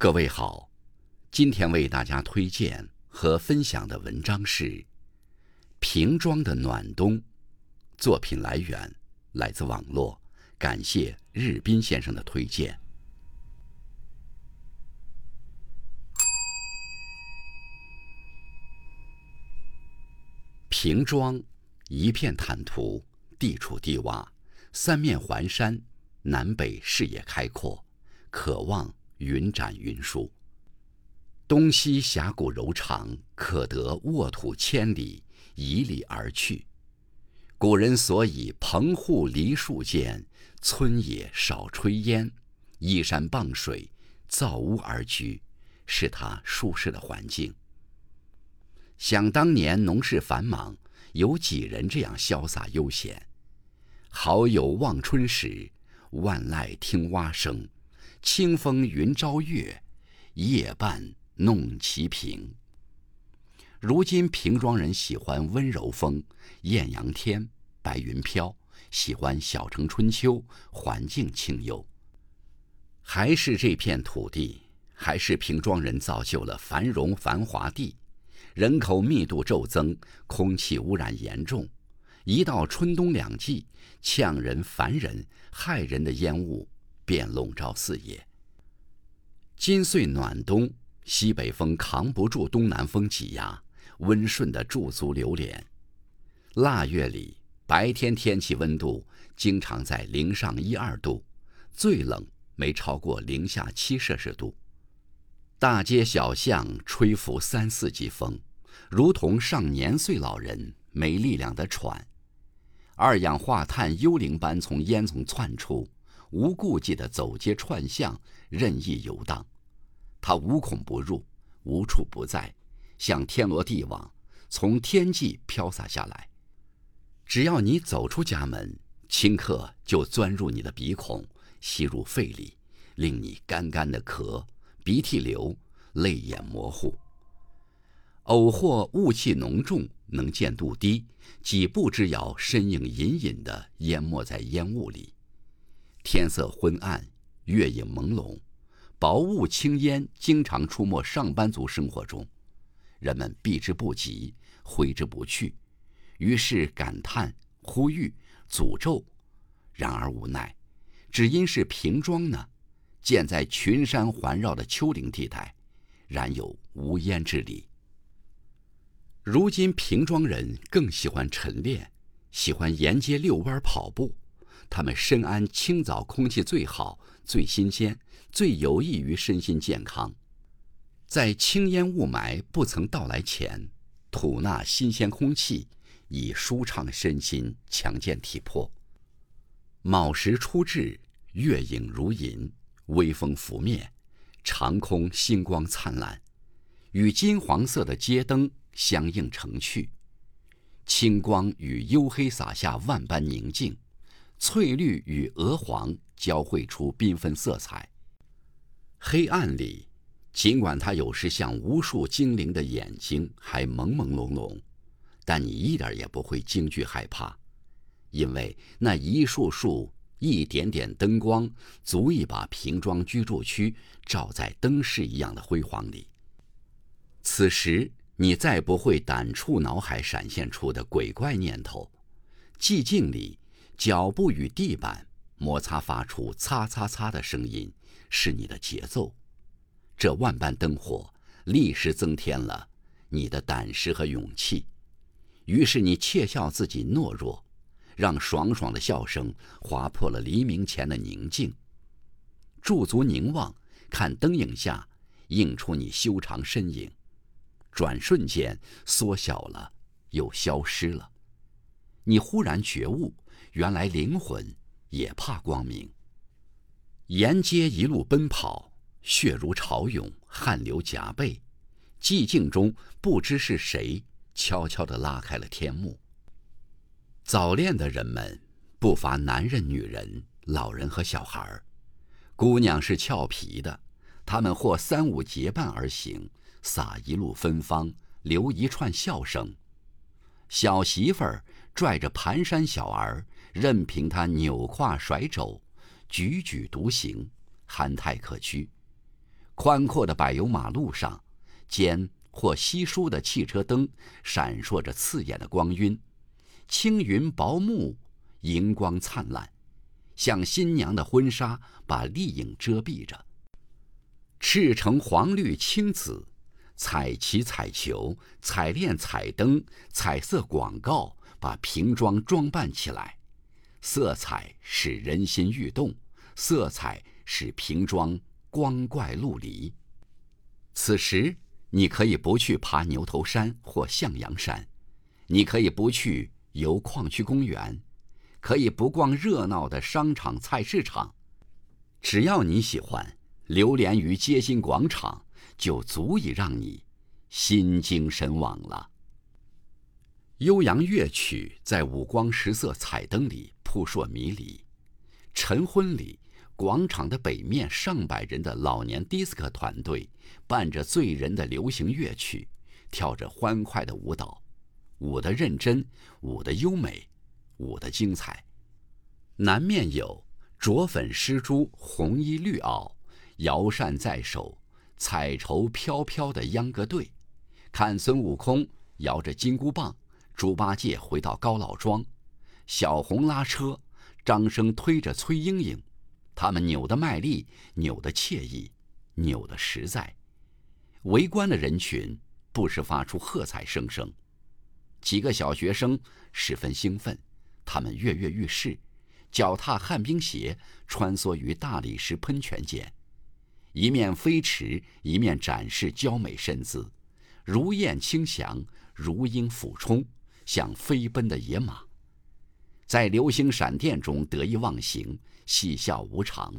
各位好，今天为大家推荐和分享的文章是《瓶装的暖冬》。作品来源来自网络，感谢日斌先生的推荐。瓶装，一片坦途，地处低洼，三面环山，南北视野开阔，可望。云展云舒，东西峡谷柔长，可得沃土千里，迤逦而去。古人所以棚户梨树间，村野少炊烟，依山傍水，造屋而居，是他舒适的环境。想当年农事繁忙，有几人这样潇洒悠闲？好友望春时，万籁听蛙声。清风云朝月，夜半弄棋瓶。如今平庄人喜欢温柔风、艳阳天、白云飘，喜欢小城春秋，环境清幽。还是这片土地，还是平庄人造就了繁荣繁华地。人口密度骤增，空气污染严重，一到春冬两季，呛人、烦人、害人的烟雾。便笼罩四野。今岁暖冬，西北风扛不住东南风挤压，温顺的驻足流连。腊月里，白天天气温度经常在零上一二度，最冷没超过零下七摄氏度。大街小巷吹拂三四级风，如同上年岁老人没力量的喘。二氧化碳幽灵般从烟囱窜出。无顾忌的走街串巷，任意游荡，他无孔不入，无处不在，像天罗地网，从天际飘洒下来。只要你走出家门，顷刻就钻入你的鼻孔，吸入肺里，令你干干的咳，鼻涕流，泪眼模糊。偶或雾气浓重，能见度低，几步之遥，身影隐隐的淹没在烟雾里。天色昏暗，月影朦胧，薄雾轻烟经常出没上班族生活中，人们避之不及，挥之不去，于是感叹、呼吁、诅咒。然而无奈，只因是平庄呢，建在群山环绕的丘陵地带，然有无烟之理。如今平庄人更喜欢晨练，喜欢沿街遛弯跑步。他们深谙清早空气最好、最新鲜、最有益于身心健康。在青烟雾霾不曾到来前，吐纳新鲜空气，以舒畅身心、强健体魄。卯时初至，月影如银，微风拂面，长空星光灿烂，与金黄色的街灯相映成趣。青光与黝黑洒下万般宁静。翠绿与鹅黄交汇出缤纷色彩。黑暗里，尽管它有时像无数精灵的眼睛，还朦朦胧胧，但你一点也不会惊惧害怕，因为那一束束、一点点灯光，足以把瓶装居住区照在灯饰一样的辉煌里。此时，你再不会胆触脑海闪现出的鬼怪念头。寂静里。脚步与地板摩擦，发出“擦擦擦”的声音，是你的节奏。这万般灯火，立时增添了你的胆识和勇气。于是你窃笑自己懦弱，让爽爽的笑声划破了黎明前的宁静。驻足凝望，看灯影下映出你修长身影，转瞬间缩小了，又消失了。你忽然觉悟。原来灵魂也怕光明。沿街一路奔跑，血如潮涌，汗流浃背。寂静中，不知是谁悄悄地拉开了天幕。早恋的人们不乏男人、女人、老人和小孩儿。姑娘是俏皮的，他们或三五结伴而行，撒一路芬芳，留一串笑声。小媳妇儿拽着蹒跚小儿。任凭他扭胯甩肘，踽踽独行，憨态可掬。宽阔的柏油马路上，尖或稀疏的汽车灯闪烁着刺眼的光晕，青云薄暮，荧光灿烂，像新娘的婚纱把丽影遮蔽着。赤橙黄绿青紫，彩旗彩球、彩链彩灯、彩色广告把瓶装装扮起来，色彩使人心欲动，色彩使瓶装光怪陆离。此时，你可以不去爬牛头山或向阳山，你可以不去游矿区公园，可以不逛热闹的商场菜市场，只要你喜欢。流连于街心广场，就足以让你心惊神往了。悠扬乐曲在五光十色彩灯里扑朔迷离。晨昏里，广场的北面上百人的老年迪斯科团队伴着醉人的流行乐曲，跳着欢快的舞蹈，舞得认真，舞得优美，舞得精彩。南面有着粉施珠，红衣绿袄。摇扇在手，彩绸飘飘的秧歌队，看孙悟空摇着金箍棒，猪八戒回到高老庄，小红拉车，张生推着崔莺莺，他们扭得卖力，扭得惬意，扭得实在。围观的人群不时发出喝彩声声。几个小学生十分兴奋，他们跃跃欲试，脚踏旱冰鞋，穿梭于大理石喷泉间。一面飞驰，一面展示娇美身姿，如燕轻翔，如鹰俯冲，像飞奔的野马，在流星闪电中得意忘形，嬉笑无常。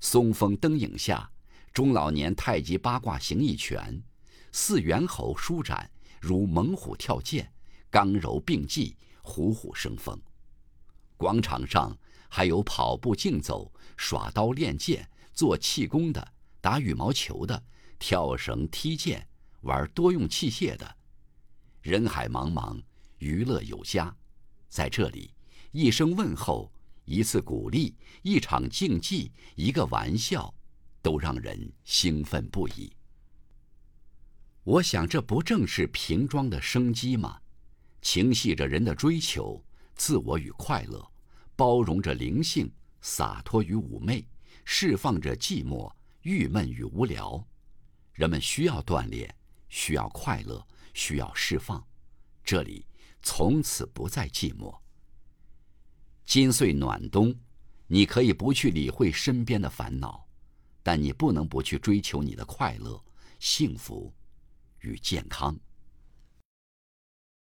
松风灯影下，中老年太极八卦形意拳，四猿猴舒展，如猛虎跳涧，刚柔并济，虎虎生风。广场上还有跑步竞走、耍刀练剑。做气功的，打羽毛球的，跳绳、踢毽，玩多用器械的，人海茫茫，娱乐有加。在这里，一声问候，一次鼓励，一场竞技，一个玩笑，都让人兴奋不已。我想，这不正是瓶装的生机吗？情系着人的追求、自我与快乐，包容着灵性、洒脱与妩媚。释放着寂寞、郁闷与无聊，人们需要锻炼，需要快乐，需要释放。这里从此不再寂寞。今岁暖冬，你可以不去理会身边的烦恼，但你不能不去追求你的快乐、幸福与健康。